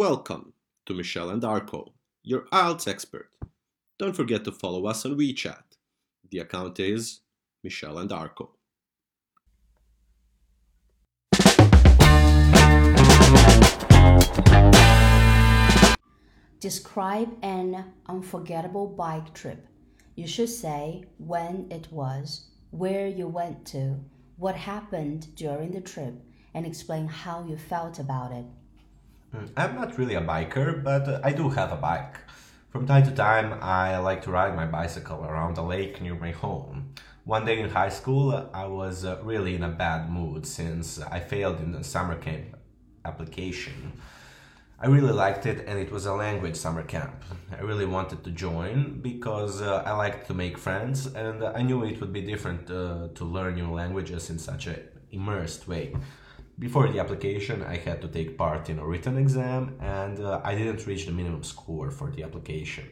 Welcome to Michelle and Arco, your IELTS expert. Don't forget to follow us on WeChat. The account is Michelle and Arco. Describe an unforgettable bike trip. You should say when it was, where you went to, what happened during the trip, and explain how you felt about it. Mm, I'm not really a biker, but uh, I do have a bike. From time to time, I like to ride my bicycle around a lake near my home. One day in high school, I was uh, really in a bad mood since I failed in the summer camp application. I really liked it, and it was a language summer camp. I really wanted to join because uh, I liked to make friends, and I knew it would be different uh, to learn new languages in such a immersed way. Before the application, I had to take part in a written exam, and uh, I didn't reach the minimum score for the application.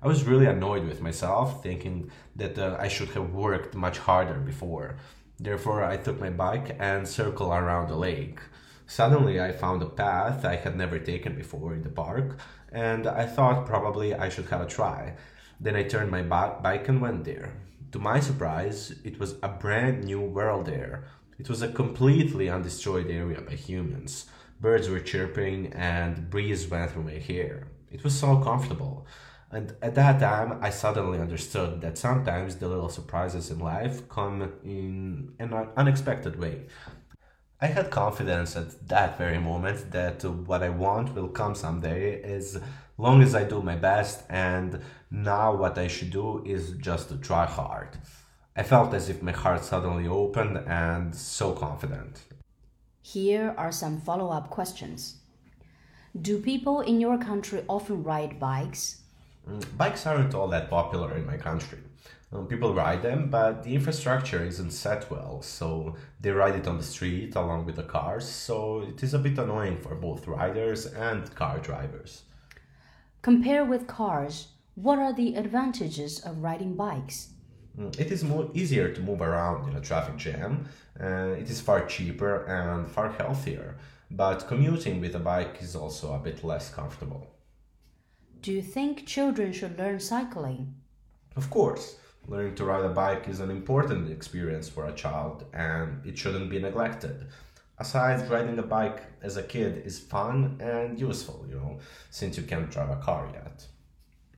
I was really annoyed with myself, thinking that uh, I should have worked much harder before. Therefore, I took my bike and circled around the lake. Suddenly, I found a path I had never taken before in the park, and I thought probably I should have a try. Then I turned my bike and went there. To my surprise, it was a brand new world there. It was a completely undestroyed area by humans. Birds were chirping, and breeze went through my hair. It was so comfortable. And at that time, I suddenly understood that sometimes the little surprises in life come in an unexpected way. I had confidence at that very moment that what I want will come someday as long as I do my best, and now what I should do is just to try hard. I felt as if my heart suddenly opened and so confident. Here are some follow up questions. Do people in your country often ride bikes? Mm, bikes aren't all that popular in my country. Um, people ride them, but the infrastructure isn't set well, so they ride it on the street along with the cars, so it is a bit annoying for both riders and car drivers. Compare with cars, what are the advantages of riding bikes? Mm, it is more easier to move around in a traffic jam, and it is far cheaper and far healthier, but commuting with a bike is also a bit less comfortable. Do you think children should learn cycling? Of course. Learning to ride a bike is an important experience for a child and it shouldn't be neglected. Aside, riding a bike as a kid is fun and useful, you know, since you can't drive a car yet.